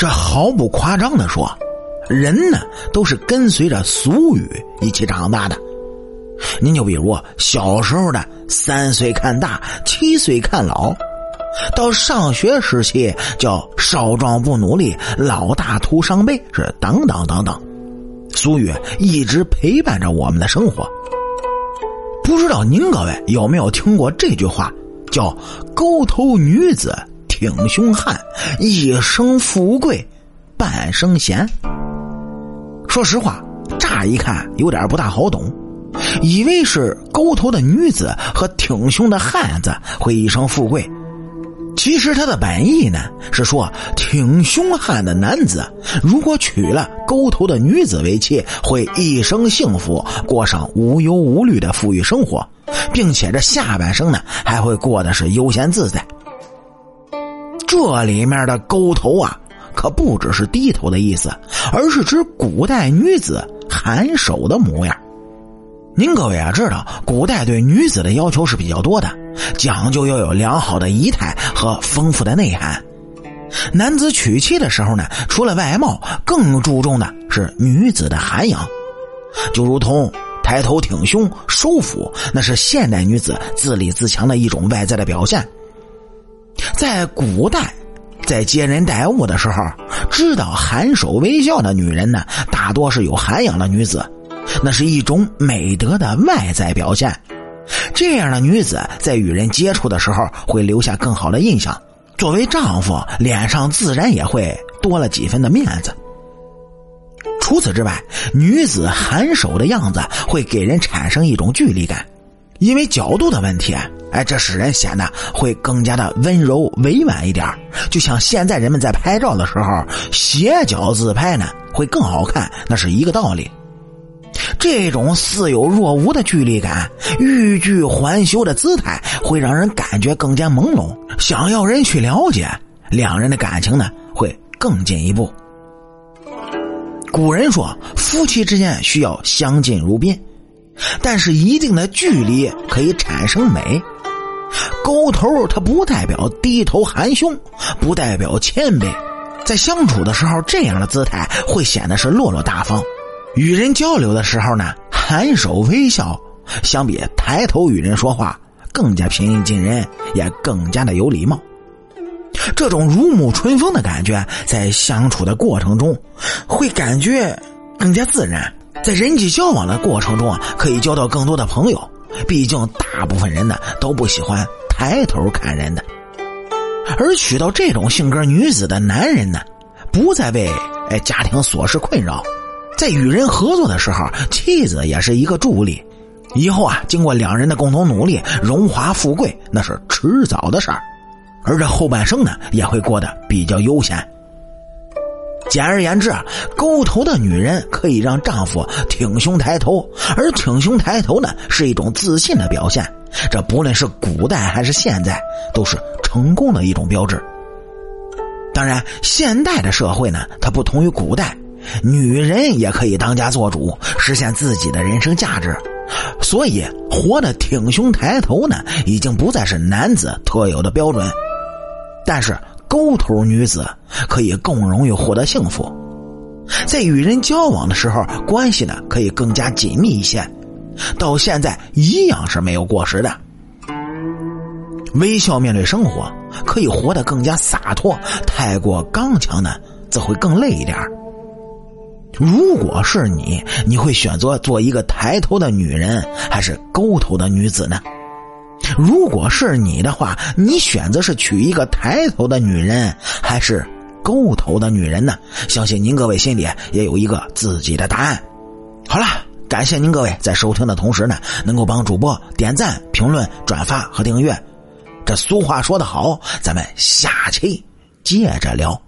这毫不夸张的说，人呢都是跟随着俗语一起长大的。您就比如小时候的三岁看大，七岁看老，到上学时期叫少壮不努力，老大徒伤悲，是等等等等。俗语一直陪伴着我们的生活。不知道您各位有没有听过这句话，叫“沟头女子挺胸汉，一生富贵半生闲”。说实话，乍一看有点不大好懂。以为是沟头的女子和挺胸的汉子会一生富贵，其实他的本意呢是说，挺胸汉的男子如果娶了沟头的女子为妻，会一生幸福，过上无忧无虑的富裕生活，并且这下半生呢还会过得是悠闲自在。这里面的沟头啊，可不只是低头的意思，而是指古代女子颔首的模样。您各位啊，知道古代对女子的要求是比较多的，讲究要有良好的仪态和丰富的内涵。男子娶妻的时候呢，除了外貌，更注重的是女子的涵养，就如同抬头挺胸、收腹，那是现代女子自立自强的一种外在的表现。在古代，在接人待物的时候，知道含首微笑的女人呢，大多是有涵养的女子。那是一种美德的外在表现，这样的女子在与人接触的时候会留下更好的印象。作为丈夫，脸上自然也会多了几分的面子。除此之外，女子含首的样子会给人产生一种距离感，因为角度的问题，哎，这使人显得会更加的温柔委婉一点。就像现在人们在拍照的时候，斜角自拍呢会更好看，那是一个道理。这种似有若无的距离感，欲拒还休的姿态，会让人感觉更加朦胧。想要人去了解，两人的感情呢，会更进一步。古人说，夫妻之间需要相敬如宾，但是一定的距离可以产生美。勾头，它不代表低头含胸，不代表谦卑，在相处的时候，这样的姿态会显得是落落大方。与人交流的时候呢，含首微笑，相比抬头与人说话，更加平易近人，也更加的有礼貌。这种如沐春风的感觉，在相处的过程中，会感觉更加自然。在人际交往的过程中啊，可以交到更多的朋友。毕竟大部分人呢都不喜欢抬头看人的，而娶到这种性格女子的男人呢，不再为哎家庭琐事困扰。在与人合作的时候，妻子也是一个助力。以后啊，经过两人的共同努力，荣华富贵那是迟早的事儿。而这后半生呢，也会过得比较悠闲。简而言之啊，勾头的女人可以让丈夫挺胸抬头，而挺胸抬头呢，是一种自信的表现。这不论是古代还是现在，都是成功的一种标志。当然，现代的社会呢，它不同于古代。女人也可以当家做主，实现自己的人生价值，所以活得挺胸抬头呢，已经不再是男子特有的标准。但是勾头女子可以更容易获得幸福，在与人交往的时候，关系呢可以更加紧密一些，到现在一样是没有过时的。微笑面对生活，可以活得更加洒脱。太过刚强呢，则会更累一点如果是你，你会选择做一个抬头的女人，还是勾头的女子呢？如果是你的话，你选择是娶一个抬头的女人，还是勾头的女人呢？相信您各位心里也有一个自己的答案。好了，感谢您各位在收听的同时呢，能够帮主播点赞、评论、转发和订阅。这俗话说得好，咱们下期接着聊。